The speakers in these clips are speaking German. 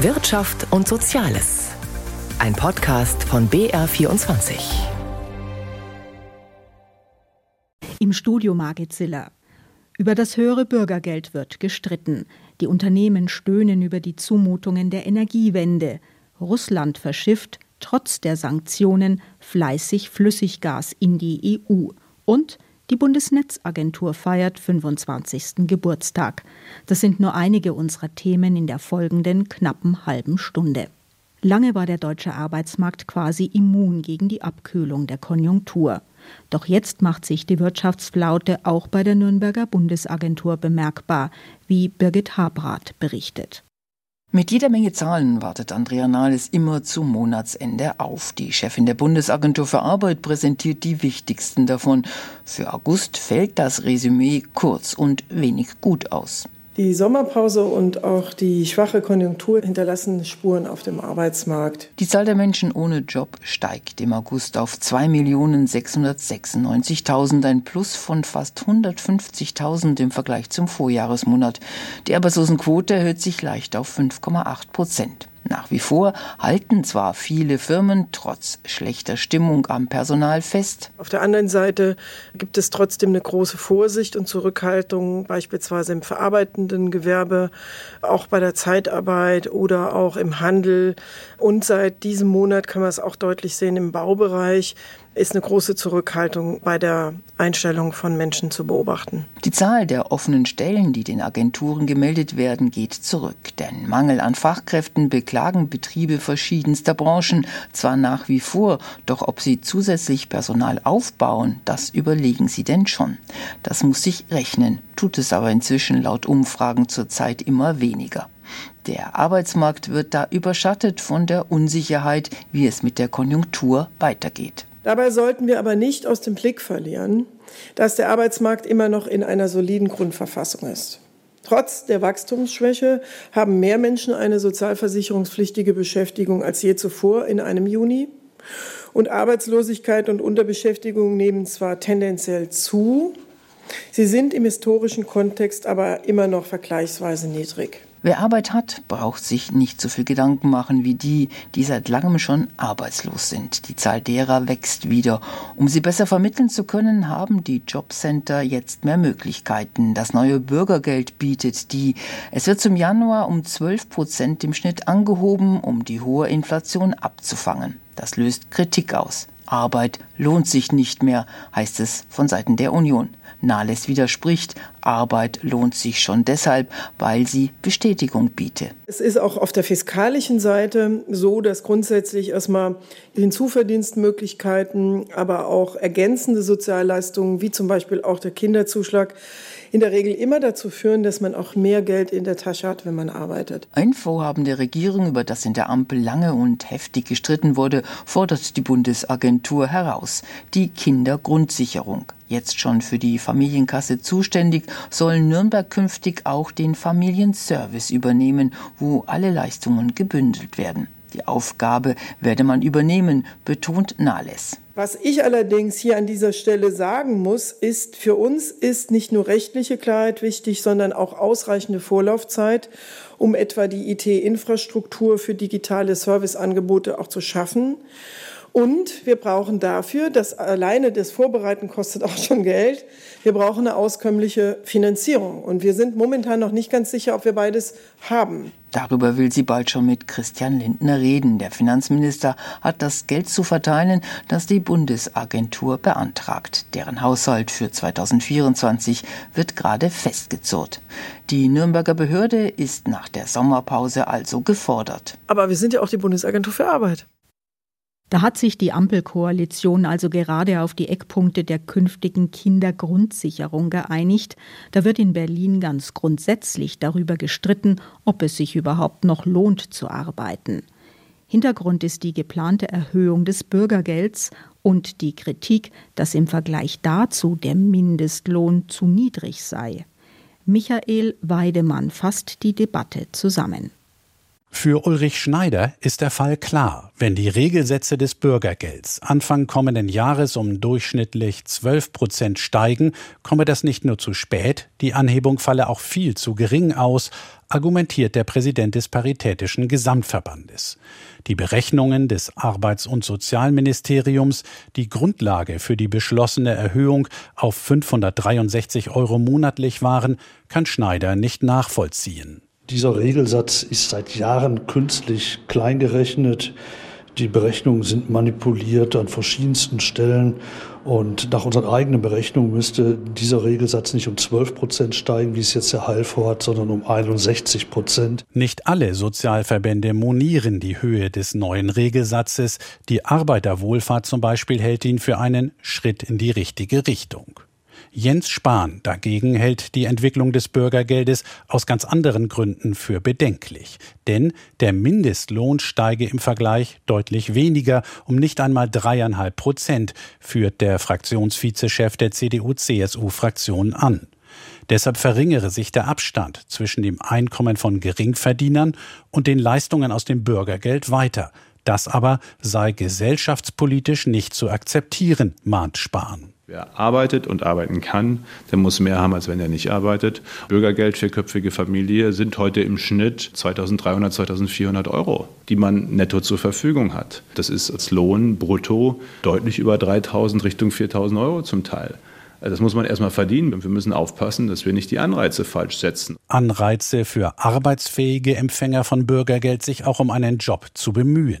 Wirtschaft und Soziales. Ein Podcast von BR24. Im Studio Margit Ziller. Über das höhere Bürgergeld wird gestritten. Die Unternehmen stöhnen über die Zumutungen der Energiewende. Russland verschifft, trotz der Sanktionen, fleißig Flüssiggas in die EU. Und die Bundesnetzagentur feiert 25. Geburtstag. Das sind nur einige unserer Themen in der folgenden knappen halben Stunde. Lange war der deutsche Arbeitsmarkt quasi immun gegen die Abkühlung der Konjunktur. Doch jetzt macht sich die Wirtschaftsflaute auch bei der Nürnberger Bundesagentur bemerkbar, wie Birgit Habrath berichtet. Mit jeder Menge Zahlen wartet Andrea Nahles immer zum Monatsende auf. Die Chefin der Bundesagentur für Arbeit präsentiert die wichtigsten davon. Für August fällt das Resümee kurz und wenig gut aus. Die Sommerpause und auch die schwache Konjunktur hinterlassen Spuren auf dem Arbeitsmarkt. Die Zahl der Menschen ohne Job steigt im August auf 2.696.000, ein Plus von fast 150.000 im Vergleich zum Vorjahresmonat. Die Arbeitslosenquote erhöht sich leicht auf 5,8 Prozent. Nach wie vor halten zwar viele Firmen trotz schlechter Stimmung am Personal fest. Auf der anderen Seite gibt es trotzdem eine große Vorsicht und Zurückhaltung, beispielsweise im verarbeitenden Gewerbe, auch bei der Zeitarbeit oder auch im Handel. Und seit diesem Monat kann man es auch deutlich sehen im Baubereich ist eine große Zurückhaltung bei der Einstellung von Menschen zu beobachten. Die Zahl der offenen Stellen, die den Agenturen gemeldet werden, geht zurück. Denn Mangel an Fachkräften beklagen Betriebe verschiedenster Branchen zwar nach wie vor, doch ob sie zusätzlich Personal aufbauen, das überlegen sie denn schon. Das muss sich rechnen, tut es aber inzwischen laut Umfragen zurzeit immer weniger. Der Arbeitsmarkt wird da überschattet von der Unsicherheit, wie es mit der Konjunktur weitergeht. Dabei sollten wir aber nicht aus dem Blick verlieren, dass der Arbeitsmarkt immer noch in einer soliden Grundverfassung ist. Trotz der Wachstumsschwäche haben mehr Menschen eine sozialversicherungspflichtige Beschäftigung als je zuvor in einem Juni. Und Arbeitslosigkeit und Unterbeschäftigung nehmen zwar tendenziell zu, sie sind im historischen Kontext aber immer noch vergleichsweise niedrig. Wer Arbeit hat, braucht sich nicht so viel Gedanken machen wie die, die seit langem schon arbeitslos sind. Die Zahl derer wächst wieder. Um sie besser vermitteln zu können, haben die Jobcenter jetzt mehr Möglichkeiten. Das neue Bürgergeld bietet die. Es wird zum Januar um 12 Prozent im Schnitt angehoben, um die hohe Inflation abzufangen. Das löst Kritik aus. Arbeit lohnt sich nicht mehr, heißt es von Seiten der Union. Nahles widerspricht, Arbeit lohnt sich schon deshalb, weil sie Bestätigung biete. Es ist auch auf der fiskalischen Seite so, dass grundsätzlich erstmal Hinzuverdienstmöglichkeiten, aber auch ergänzende Sozialleistungen, wie zum Beispiel auch der Kinderzuschlag, in der Regel immer dazu führen, dass man auch mehr Geld in der Tasche hat, wenn man arbeitet. Ein Vorhaben der Regierung, über das in der Ampel lange und heftig gestritten wurde, fordert die Bundesagentur heraus. Die Kindergrundsicherung. Jetzt schon für die Familienkasse zuständig, soll Nürnberg künftig auch den Familienservice übernehmen, wo alle Leistungen gebündelt werden. Die Aufgabe werde man übernehmen, betont Nahles. Was ich allerdings hier an dieser Stelle sagen muss, ist, für uns ist nicht nur rechtliche Klarheit wichtig, sondern auch ausreichende Vorlaufzeit, um etwa die IT-Infrastruktur für digitale Serviceangebote auch zu schaffen. Und wir brauchen dafür, das alleine das Vorbereiten kostet auch schon Geld, wir brauchen eine auskömmliche Finanzierung. Und wir sind momentan noch nicht ganz sicher, ob wir beides haben. Darüber will sie bald schon mit Christian Lindner reden. Der Finanzminister hat das Geld zu verteilen, das die Bundesagentur beantragt. Deren Haushalt für 2024 wird gerade festgezurrt. Die Nürnberger Behörde ist nach der Sommerpause also gefordert. Aber wir sind ja auch die Bundesagentur für Arbeit. Da hat sich die Ampelkoalition also gerade auf die Eckpunkte der künftigen Kindergrundsicherung geeinigt. Da wird in Berlin ganz grundsätzlich darüber gestritten, ob es sich überhaupt noch lohnt zu arbeiten. Hintergrund ist die geplante Erhöhung des Bürgergelds und die Kritik, dass im Vergleich dazu der Mindestlohn zu niedrig sei. Michael Weidemann fasst die Debatte zusammen. Für Ulrich Schneider ist der Fall klar. Wenn die Regelsätze des Bürgergelds Anfang kommenden Jahres um durchschnittlich 12 Prozent steigen, komme das nicht nur zu spät, die Anhebung falle auch viel zu gering aus, argumentiert der Präsident des Paritätischen Gesamtverbandes. Die Berechnungen des Arbeits- und Sozialministeriums, die Grundlage für die beschlossene Erhöhung auf 563 Euro monatlich waren, kann Schneider nicht nachvollziehen. Dieser Regelsatz ist seit Jahren künstlich kleingerechnet. Die Berechnungen sind manipuliert an verschiedensten Stellen. Und nach unseren eigenen Berechnungen müsste dieser Regelsatz nicht um 12 Prozent steigen, wie es jetzt der Heil vorhat, sondern um 61 Prozent. Nicht alle Sozialverbände monieren die Höhe des neuen Regelsatzes. Die Arbeiterwohlfahrt zum Beispiel hält ihn für einen Schritt in die richtige Richtung. Jens Spahn dagegen hält die Entwicklung des Bürgergeldes aus ganz anderen Gründen für bedenklich. Denn der Mindestlohn steige im Vergleich deutlich weniger, um nicht einmal dreieinhalb Prozent, führt der Fraktionsvizechef der CDU-CSU-Fraktion an. Deshalb verringere sich der Abstand zwischen dem Einkommen von Geringverdienern und den Leistungen aus dem Bürgergeld weiter. Das aber sei gesellschaftspolitisch nicht zu akzeptieren, mahnt Spahn. Wer arbeitet und arbeiten kann, der muss mehr haben, als wenn er nicht arbeitet. Bürgergeld für köpfige Familie sind heute im Schnitt 2300, 2400 Euro, die man netto zur Verfügung hat. Das ist als Lohn brutto deutlich über 3000 Richtung 4000 Euro zum Teil. Das muss man erstmal verdienen. Wir müssen aufpassen, dass wir nicht die Anreize falsch setzen. Anreize für arbeitsfähige Empfänger von Bürgergeld, sich auch um einen Job zu bemühen.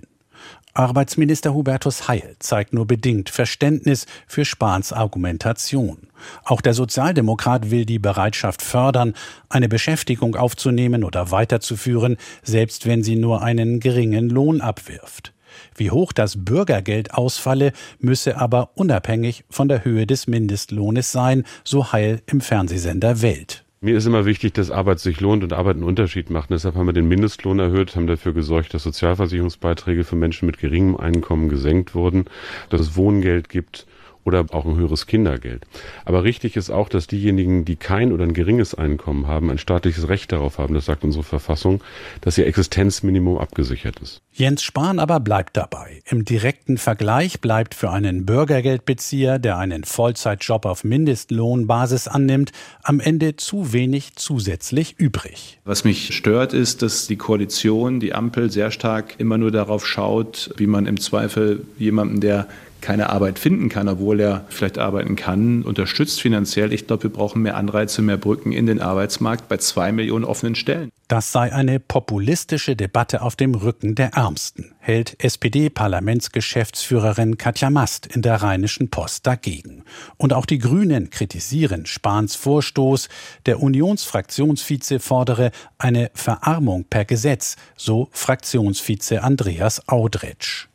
Arbeitsminister Hubertus Heil zeigt nur bedingt Verständnis für Spahns Argumentation. Auch der Sozialdemokrat will die Bereitschaft fördern, eine Beschäftigung aufzunehmen oder weiterzuführen, selbst wenn sie nur einen geringen Lohn abwirft. Wie hoch das Bürgergeld ausfalle, müsse aber unabhängig von der Höhe des Mindestlohnes sein, so Heil im Fernsehsender Welt. Mir ist immer wichtig, dass Arbeit sich lohnt und Arbeit einen Unterschied macht. Und deshalb haben wir den Mindestlohn erhöht, haben dafür gesorgt, dass Sozialversicherungsbeiträge für Menschen mit geringem Einkommen gesenkt wurden, dass es Wohngeld gibt oder auch ein höheres Kindergeld. Aber richtig ist auch, dass diejenigen, die kein oder ein geringes Einkommen haben, ein staatliches Recht darauf haben, das sagt unsere Verfassung, dass ihr Existenzminimum abgesichert ist. Jens Spahn aber bleibt dabei. Im direkten Vergleich bleibt für einen Bürgergeldbezieher, der einen Vollzeitjob auf Mindestlohnbasis annimmt, am Ende zu wenig zusätzlich übrig. Was mich stört, ist, dass die Koalition, die Ampel sehr stark immer nur darauf schaut, wie man im Zweifel jemanden, der keine Arbeit finden kann, obwohl er vielleicht arbeiten kann, unterstützt finanziell. Ich glaube, wir brauchen mehr Anreize, mehr Brücken in den Arbeitsmarkt bei zwei Millionen offenen Stellen. Das sei eine populistische Debatte auf dem Rücken der Ärmsten, hält SPD-Parlamentsgeschäftsführerin Katja Mast in der Rheinischen Post dagegen. Und auch die Grünen kritisieren Spahns Vorstoß. Der Unionsfraktionsvize fordere eine Verarmung per Gesetz, so Fraktionsvize Andreas Audretsch.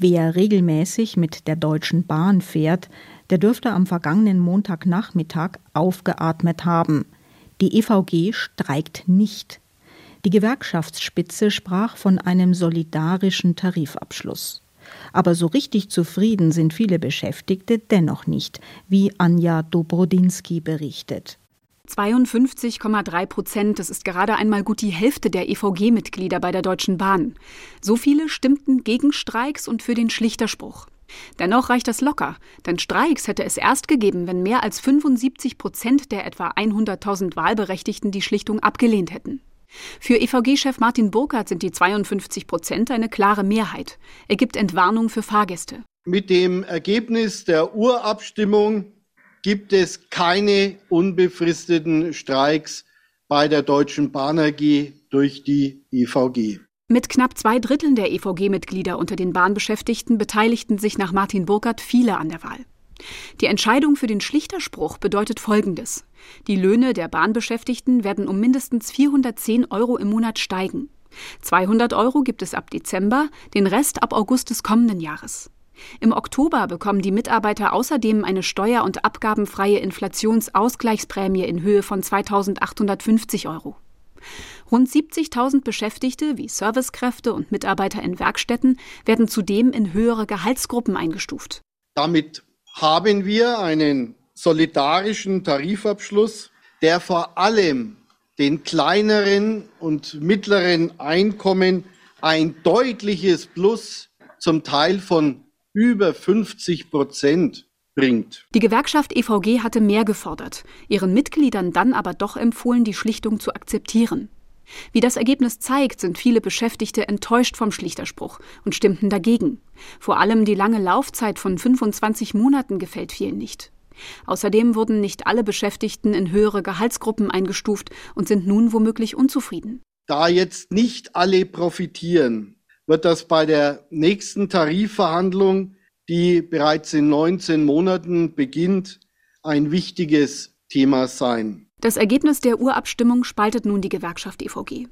Wer regelmäßig mit der Deutschen Bahn fährt, der dürfte am vergangenen Montagnachmittag aufgeatmet haben. Die EVG streikt nicht. Die Gewerkschaftsspitze sprach von einem solidarischen Tarifabschluss. Aber so richtig zufrieden sind viele Beschäftigte dennoch nicht, wie Anja Dobrodinsky berichtet. 52,3 Prozent, das ist gerade einmal gut die Hälfte der EVG-Mitglieder bei der Deutschen Bahn. So viele stimmten gegen Streiks und für den Schlichterspruch. Dennoch reicht das locker, denn Streiks hätte es erst gegeben, wenn mehr als 75 Prozent der etwa 100.000 Wahlberechtigten die Schlichtung abgelehnt hätten. Für EVG-Chef Martin Burkhardt sind die 52 Prozent eine klare Mehrheit. Er gibt Entwarnung für Fahrgäste. Mit dem Ergebnis der Urabstimmung gibt es keine unbefristeten Streiks bei der Deutschen Bahn AG durch die EVG. Mit knapp zwei Dritteln der EVG-Mitglieder unter den Bahnbeschäftigten beteiligten sich nach Martin Burkhardt viele an der Wahl. Die Entscheidung für den Schlichterspruch bedeutet Folgendes. Die Löhne der Bahnbeschäftigten werden um mindestens 410 Euro im Monat steigen. 200 Euro gibt es ab Dezember, den Rest ab August des kommenden Jahres. Im Oktober bekommen die Mitarbeiter außerdem eine steuer- und abgabenfreie Inflationsausgleichsprämie in Höhe von 2.850 Euro. Rund 70.000 Beschäftigte wie Servicekräfte und Mitarbeiter in Werkstätten werden zudem in höhere Gehaltsgruppen eingestuft. Damit haben wir einen solidarischen Tarifabschluss, der vor allem den kleineren und mittleren Einkommen ein deutliches Plus, zum Teil von über 50 Prozent bringt. Die Gewerkschaft EVG hatte mehr gefordert, ihren Mitgliedern dann aber doch empfohlen, die Schlichtung zu akzeptieren. Wie das Ergebnis zeigt, sind viele Beschäftigte enttäuscht vom Schlichterspruch und stimmten dagegen. Vor allem die lange Laufzeit von 25 Monaten gefällt vielen nicht. Außerdem wurden nicht alle Beschäftigten in höhere Gehaltsgruppen eingestuft und sind nun womöglich unzufrieden. Da jetzt nicht alle profitieren, wird das bei der nächsten Tarifverhandlung, die bereits in 19 Monaten beginnt, ein wichtiges Thema sein. Das Ergebnis der Urabstimmung spaltet nun die Gewerkschaft EVG.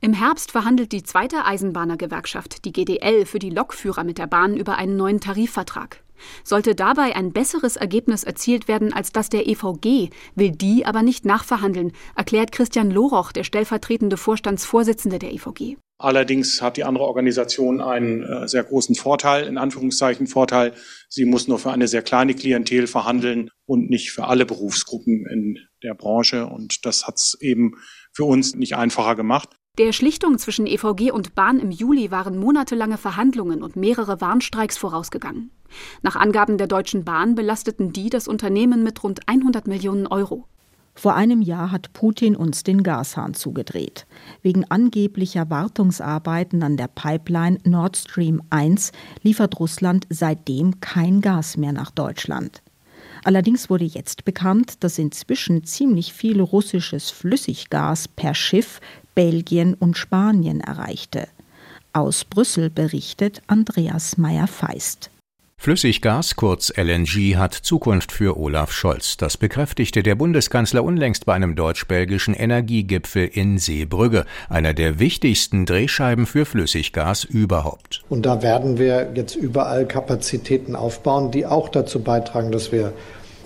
Im Herbst verhandelt die zweite Eisenbahnergewerkschaft, die GDL, für die Lokführer mit der Bahn über einen neuen Tarifvertrag. Sollte dabei ein besseres Ergebnis erzielt werden als das der EVG, will die aber nicht nachverhandeln, erklärt Christian Loroch, der stellvertretende Vorstandsvorsitzende der EVG. Allerdings hat die andere Organisation einen äh, sehr großen Vorteil, in Anführungszeichen Vorteil. Sie muss nur für eine sehr kleine Klientel verhandeln und nicht für alle Berufsgruppen in der Branche. Und das hat es eben für uns nicht einfacher gemacht. Der Schlichtung zwischen EVG und Bahn im Juli waren monatelange Verhandlungen und mehrere Warnstreiks vorausgegangen. Nach Angaben der Deutschen Bahn belasteten die das Unternehmen mit rund 100 Millionen Euro. Vor einem Jahr hat Putin uns den Gashahn zugedreht. Wegen angeblicher Wartungsarbeiten an der Pipeline Nord Stream 1 liefert Russland seitdem kein Gas mehr nach Deutschland. Allerdings wurde jetzt bekannt, dass inzwischen ziemlich viel russisches Flüssiggas per Schiff Belgien und Spanien erreichte. Aus Brüssel berichtet Andreas Meyer-Feist. Flüssiggas, kurz LNG, hat Zukunft für Olaf Scholz. Das bekräftigte der Bundeskanzler unlängst bei einem deutsch-belgischen Energiegipfel in Seebrügge, einer der wichtigsten Drehscheiben für Flüssiggas überhaupt. Und da werden wir jetzt überall Kapazitäten aufbauen, die auch dazu beitragen, dass wir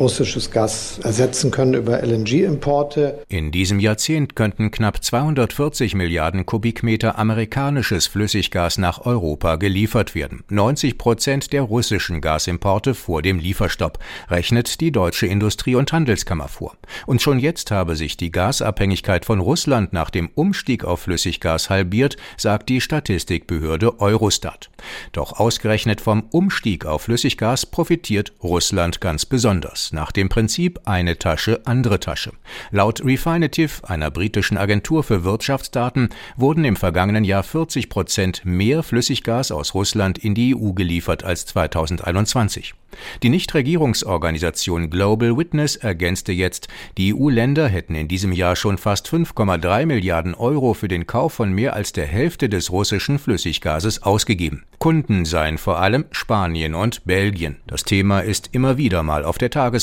russisches Gas ersetzen können über LNG-Importe. In diesem Jahrzehnt könnten knapp 240 Milliarden Kubikmeter amerikanisches Flüssiggas nach Europa geliefert werden. 90 Prozent der russischen Gasimporte vor dem Lieferstopp, rechnet die Deutsche Industrie- und Handelskammer vor. Und schon jetzt habe sich die Gasabhängigkeit von Russland nach dem Umstieg auf Flüssiggas halbiert, sagt die Statistikbehörde Eurostat. Doch ausgerechnet vom Umstieg auf Flüssiggas profitiert Russland ganz besonders nach dem Prinzip eine Tasche, andere Tasche. Laut Refinitiv, einer britischen Agentur für Wirtschaftsdaten, wurden im vergangenen Jahr 40 Prozent mehr Flüssiggas aus Russland in die EU geliefert als 2021. Die Nichtregierungsorganisation Global Witness ergänzte jetzt, die EU-Länder hätten in diesem Jahr schon fast 5,3 Milliarden Euro für den Kauf von mehr als der Hälfte des russischen Flüssiggases ausgegeben. Kunden seien vor allem Spanien und Belgien. Das Thema ist immer wieder mal auf der Tagesordnung,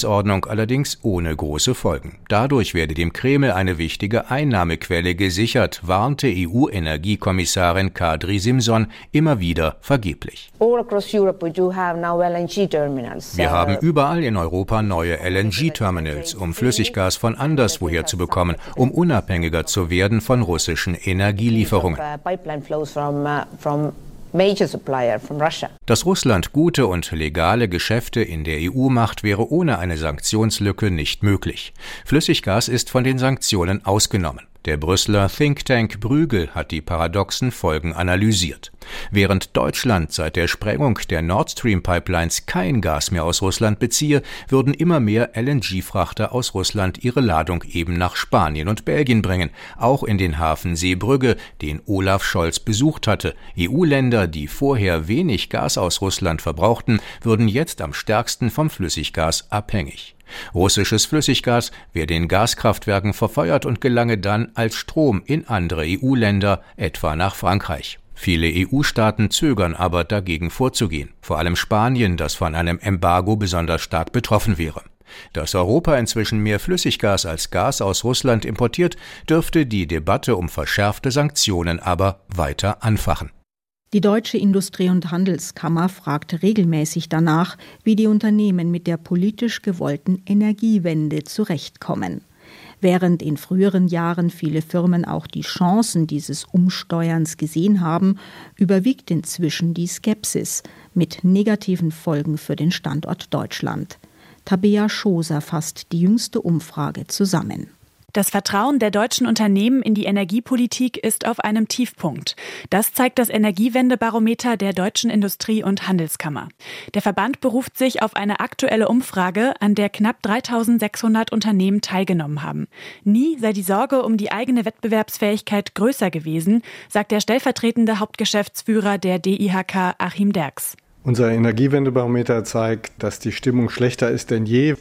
allerdings ohne große Folgen. Dadurch werde dem Kreml eine wichtige Einnahmequelle gesichert, warnte EU-Energiekommissarin Kadri Simson immer wieder vergeblich. Wir haben überall in Europa neue LNG-Terminals, um Flüssiggas von anderswoher zu bekommen, um unabhängiger zu werden von russischen Energielieferungen. Dass Russland gute und legale Geschäfte in der EU macht, wäre ohne eine Sanktionslücke nicht möglich. Flüssiggas ist von den Sanktionen ausgenommen. Der Brüsseler Think Tank Brügel hat die paradoxen Folgen analysiert. Während Deutschland seit der Sprengung der Nord Stream Pipelines kein Gas mehr aus Russland beziehe, würden immer mehr LNG-Frachter aus Russland ihre Ladung eben nach Spanien und Belgien bringen, auch in den Hafen Seebrügge, den Olaf Scholz besucht hatte. EU-Länder, die vorher wenig Gas aus Russland verbrauchten, würden jetzt am stärksten vom Flüssiggas abhängig. Russisches Flüssiggas werde in Gaskraftwerken verfeuert und gelange dann als Strom in andere EU-Länder, etwa nach Frankreich. Viele EU-Staaten zögern aber dagegen vorzugehen, vor allem Spanien, das von einem Embargo besonders stark betroffen wäre. Dass Europa inzwischen mehr Flüssiggas als Gas aus Russland importiert, dürfte die Debatte um verschärfte Sanktionen aber weiter anfachen. Die Deutsche Industrie- und Handelskammer fragt regelmäßig danach, wie die Unternehmen mit der politisch gewollten Energiewende zurechtkommen. Während in früheren Jahren viele Firmen auch die Chancen dieses Umsteuerns gesehen haben, überwiegt inzwischen die Skepsis mit negativen Folgen für den Standort Deutschland. Tabea Schoser fasst die jüngste Umfrage zusammen. Das Vertrauen der deutschen Unternehmen in die Energiepolitik ist auf einem Tiefpunkt. Das zeigt das Energiewendebarometer der Deutschen Industrie- und Handelskammer. Der Verband beruft sich auf eine aktuelle Umfrage, an der knapp 3600 Unternehmen teilgenommen haben. Nie sei die Sorge um die eigene Wettbewerbsfähigkeit größer gewesen, sagt der stellvertretende Hauptgeschäftsführer der DIHK Achim Derks. Unser Energiewendebarometer zeigt, dass die Stimmung schlechter ist denn je.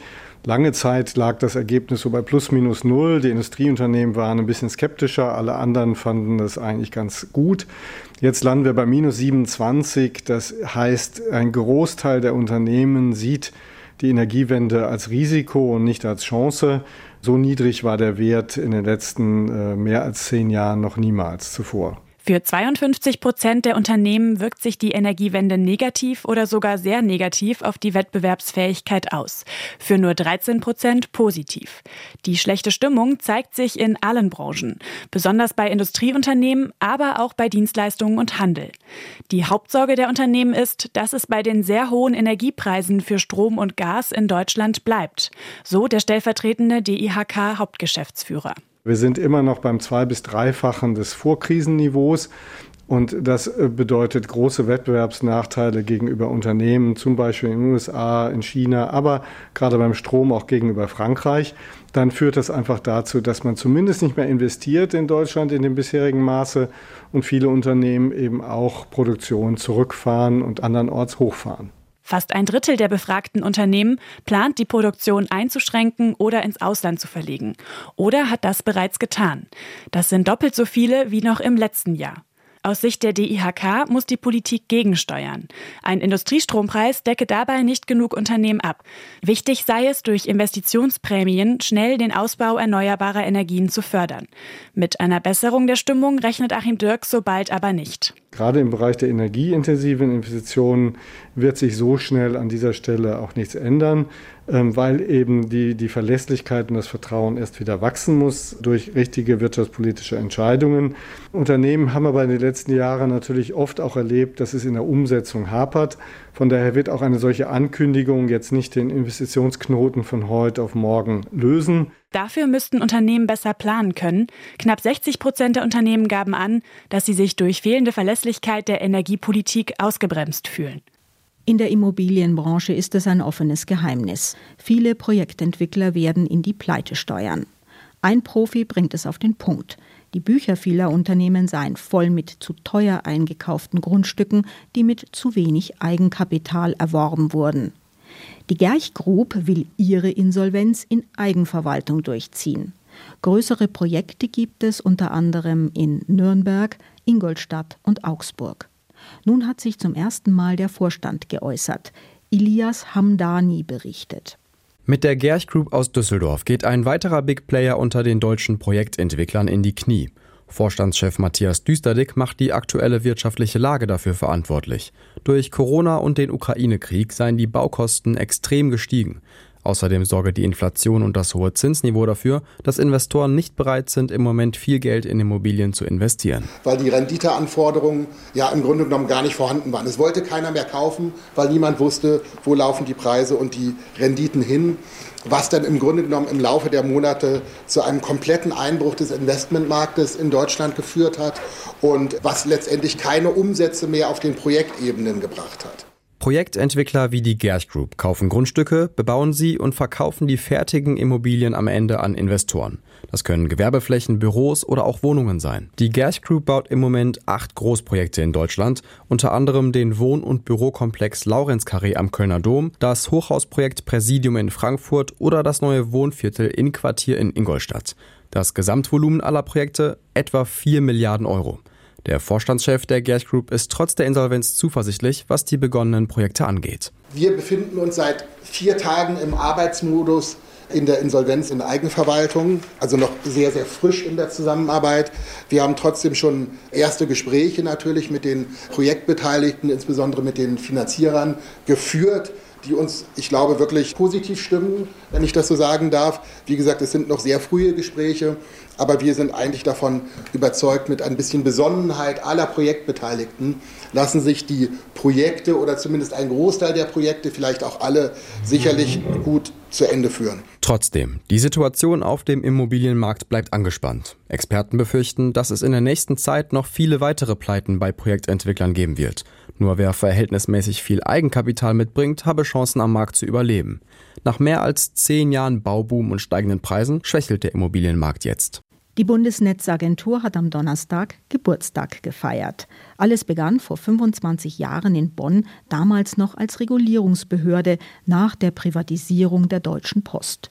Lange Zeit lag das Ergebnis so bei plus minus null. Die Industrieunternehmen waren ein bisschen skeptischer, alle anderen fanden das eigentlich ganz gut. Jetzt landen wir bei minus 27. Das heißt, ein Großteil der Unternehmen sieht die Energiewende als Risiko und nicht als Chance. So niedrig war der Wert in den letzten äh, mehr als zehn Jahren noch niemals zuvor. Für 52 Prozent der Unternehmen wirkt sich die Energiewende negativ oder sogar sehr negativ auf die Wettbewerbsfähigkeit aus. Für nur 13 Prozent positiv. Die schlechte Stimmung zeigt sich in allen Branchen, besonders bei Industrieunternehmen, aber auch bei Dienstleistungen und Handel. Die Hauptsorge der Unternehmen ist, dass es bei den sehr hohen Energiepreisen für Strom und Gas in Deutschland bleibt. So der stellvertretende DIHK Hauptgeschäftsführer. Wir sind immer noch beim zwei- bis dreifachen des Vorkrisenniveaus. Und das äh, bedeutet große Wettbewerbsnachteile gegenüber Unternehmen, zum Beispiel in den USA, in China, aber gerade beim Strom auch gegenüber Frankreich. Dann führt das einfach dazu, dass man zumindest nicht mehr investiert in Deutschland in dem bisherigen Maße und viele Unternehmen eben auch Produktion zurückfahren und andernorts hochfahren. Fast ein Drittel der befragten Unternehmen plant, die Produktion einzuschränken oder ins Ausland zu verlegen. Oder hat das bereits getan. Das sind doppelt so viele wie noch im letzten Jahr. Aus Sicht der DIHK muss die Politik gegensteuern. Ein Industriestrompreis decke dabei nicht genug Unternehmen ab. Wichtig sei es, durch Investitionsprämien schnell den Ausbau erneuerbarer Energien zu fördern. Mit einer Besserung der Stimmung rechnet Achim Dirk so bald aber nicht. Gerade im Bereich der energieintensiven Investitionen wird sich so schnell an dieser Stelle auch nichts ändern, weil eben die, die Verlässlichkeit und das Vertrauen erst wieder wachsen muss durch richtige wirtschaftspolitische Entscheidungen. Unternehmen haben aber in den letzten Jahren natürlich oft auch erlebt, dass es in der Umsetzung hapert. Von daher wird auch eine solche Ankündigung jetzt nicht den Investitionsknoten von heute auf morgen lösen. Dafür müssten Unternehmen besser planen können. Knapp 60 Prozent der Unternehmen gaben an, dass sie sich durch fehlende Verlässlichkeit der Energiepolitik ausgebremst fühlen. In der Immobilienbranche ist es ein offenes Geheimnis. Viele Projektentwickler werden in die Pleite steuern. Ein Profi bringt es auf den Punkt. Die Bücher vieler Unternehmen seien voll mit zu teuer eingekauften Grundstücken, die mit zu wenig Eigenkapital erworben wurden. Die Gerch Group will ihre Insolvenz in Eigenverwaltung durchziehen. Größere Projekte gibt es unter anderem in Nürnberg, Ingolstadt und Augsburg. Nun hat sich zum ersten Mal der Vorstand geäußert. Ilias Hamdani berichtet. Mit der Gerch Group aus Düsseldorf geht ein weiterer Big Player unter den deutschen Projektentwicklern in die Knie. Vorstandschef Matthias Düsterdick macht die aktuelle wirtschaftliche Lage dafür verantwortlich. Durch Corona und den Ukraine-Krieg seien die Baukosten extrem gestiegen. Außerdem sorge die Inflation und das hohe Zinsniveau dafür, dass Investoren nicht bereit sind, im Moment viel Geld in Immobilien zu investieren. Weil die Renditeanforderungen ja im Grunde genommen gar nicht vorhanden waren. Es wollte keiner mehr kaufen, weil niemand wusste, wo laufen die Preise und die Renditen hin was dann im Grunde genommen im Laufe der Monate zu einem kompletten Einbruch des Investmentmarktes in Deutschland geführt hat und was letztendlich keine Umsätze mehr auf den Projektebenen gebracht hat. Projektentwickler wie die Gerch Group kaufen Grundstücke, bebauen sie und verkaufen die fertigen Immobilien am Ende an Investoren. Das können Gewerbeflächen, Büros oder auch Wohnungen sein. Die Gerch Group baut im Moment acht Großprojekte in Deutschland, unter anderem den Wohn- und Bürokomplex Laurenzkarree am Kölner Dom, das Hochhausprojekt Präsidium in Frankfurt oder das neue Wohnviertel in Quartier in Ingolstadt. Das Gesamtvolumen aller Projekte etwa 4 Milliarden Euro. Der Vorstandschef der Gerch Group ist trotz der Insolvenz zuversichtlich, was die begonnenen Projekte angeht. Wir befinden uns seit vier Tagen im Arbeitsmodus in der Insolvenz in Eigenverwaltung, also noch sehr, sehr frisch in der Zusammenarbeit. Wir haben trotzdem schon erste Gespräche natürlich mit den Projektbeteiligten, insbesondere mit den Finanzierern, geführt. Die uns, ich glaube, wirklich positiv stimmen, wenn ich das so sagen darf. Wie gesagt, es sind noch sehr frühe Gespräche, aber wir sind eigentlich davon überzeugt, mit ein bisschen Besonnenheit aller Projektbeteiligten lassen sich die Projekte oder zumindest ein Großteil der Projekte, vielleicht auch alle, sicherlich gut zu Ende führen. Trotzdem, die Situation auf dem Immobilienmarkt bleibt angespannt. Experten befürchten, dass es in der nächsten Zeit noch viele weitere Pleiten bei Projektentwicklern geben wird. Nur wer verhältnismäßig viel Eigenkapital mitbringt, habe Chancen am Markt zu überleben. Nach mehr als zehn Jahren Bauboom und steigenden Preisen schwächelt der Immobilienmarkt jetzt. Die Bundesnetzagentur hat am Donnerstag Geburtstag gefeiert. Alles begann vor 25 Jahren in Bonn, damals noch als Regulierungsbehörde nach der Privatisierung der Deutschen Post.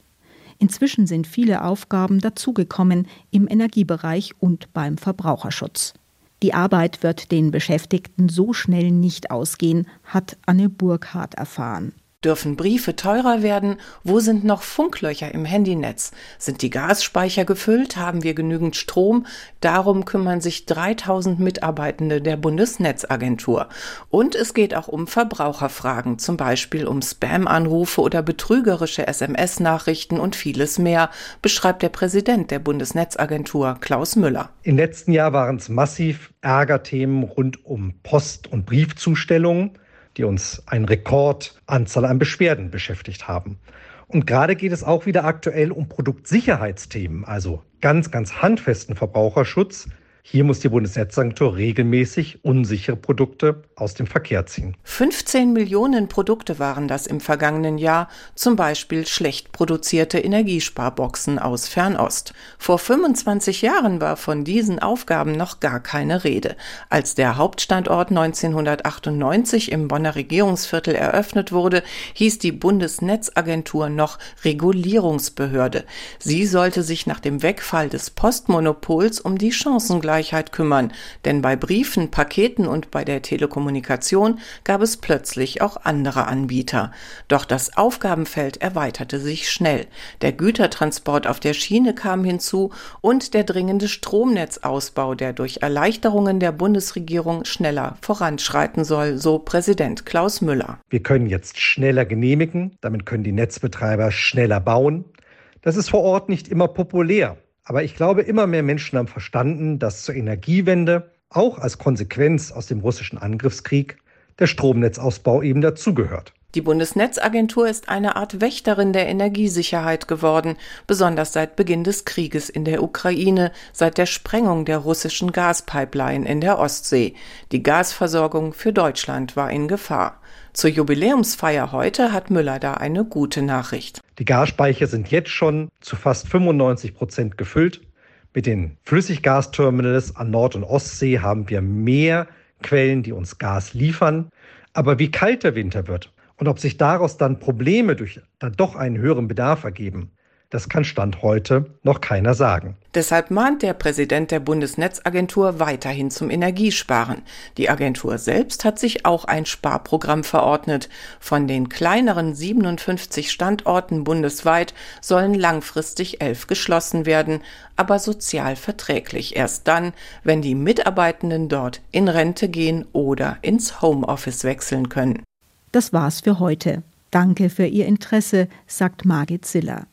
Inzwischen sind viele Aufgaben dazugekommen im Energiebereich und beim Verbraucherschutz. Die Arbeit wird den Beschäftigten so schnell nicht ausgehen, hat Anne Burkhardt erfahren. Dürfen Briefe teurer werden? Wo sind noch Funklöcher im Handynetz? Sind die Gasspeicher gefüllt? Haben wir genügend Strom? Darum kümmern sich 3000 Mitarbeitende der Bundesnetzagentur. Und es geht auch um Verbraucherfragen, zum Beispiel um Spam-Anrufe oder betrügerische SMS-Nachrichten und vieles mehr, beschreibt der Präsident der Bundesnetzagentur, Klaus Müller. Im letzten Jahr waren es massiv Ärgerthemen rund um Post- und Briefzustellungen die uns eine Rekordanzahl an Beschwerden beschäftigt haben. Und gerade geht es auch wieder aktuell um Produktsicherheitsthemen, also ganz, ganz handfesten Verbraucherschutz, hier muss die Bundesnetzagentur regelmäßig unsichere Produkte aus dem Verkehr ziehen. 15 Millionen Produkte waren das im vergangenen Jahr, zum Beispiel schlecht produzierte Energiesparboxen aus Fernost. Vor 25 Jahren war von diesen Aufgaben noch gar keine Rede. Als der Hauptstandort 1998 im Bonner Regierungsviertel eröffnet wurde, hieß die Bundesnetzagentur noch Regulierungsbehörde. Sie sollte sich nach dem Wegfall des Postmonopols um die Chancengleichheit Ungleichheit kümmern, denn bei Briefen, Paketen und bei der Telekommunikation gab es plötzlich auch andere Anbieter. Doch das Aufgabenfeld erweiterte sich schnell. Der Gütertransport auf der Schiene kam hinzu und der dringende Stromnetzausbau, der durch Erleichterungen der Bundesregierung schneller voranschreiten soll, so Präsident Klaus Müller. Wir können jetzt schneller genehmigen, damit können die Netzbetreiber schneller bauen. Das ist vor Ort nicht immer populär. Aber ich glaube, immer mehr Menschen haben verstanden, dass zur Energiewende auch als Konsequenz aus dem russischen Angriffskrieg der Stromnetzausbau eben dazugehört. Die Bundesnetzagentur ist eine Art Wächterin der Energiesicherheit geworden, besonders seit Beginn des Krieges in der Ukraine, seit der Sprengung der russischen Gaspipeline in der Ostsee. Die Gasversorgung für Deutschland war in Gefahr. Zur Jubiläumsfeier heute hat Müller da eine gute Nachricht. Die Gasspeicher sind jetzt schon zu fast 95 Prozent gefüllt. Mit den Flüssiggasterminals an Nord- und Ostsee haben wir mehr Quellen, die uns Gas liefern. Aber wie kalt der Winter wird und ob sich daraus dann Probleme durch dann doch einen höheren Bedarf ergeben, das kann Stand heute noch keiner sagen. Deshalb mahnt der Präsident der Bundesnetzagentur weiterhin zum Energiesparen. Die Agentur selbst hat sich auch ein Sparprogramm verordnet. Von den kleineren 57 Standorten bundesweit sollen langfristig elf geschlossen werden, aber sozial verträglich erst dann, wenn die Mitarbeitenden dort in Rente gehen oder ins Homeoffice wechseln können. Das war's für heute. Danke für Ihr Interesse, sagt Margit Ziller.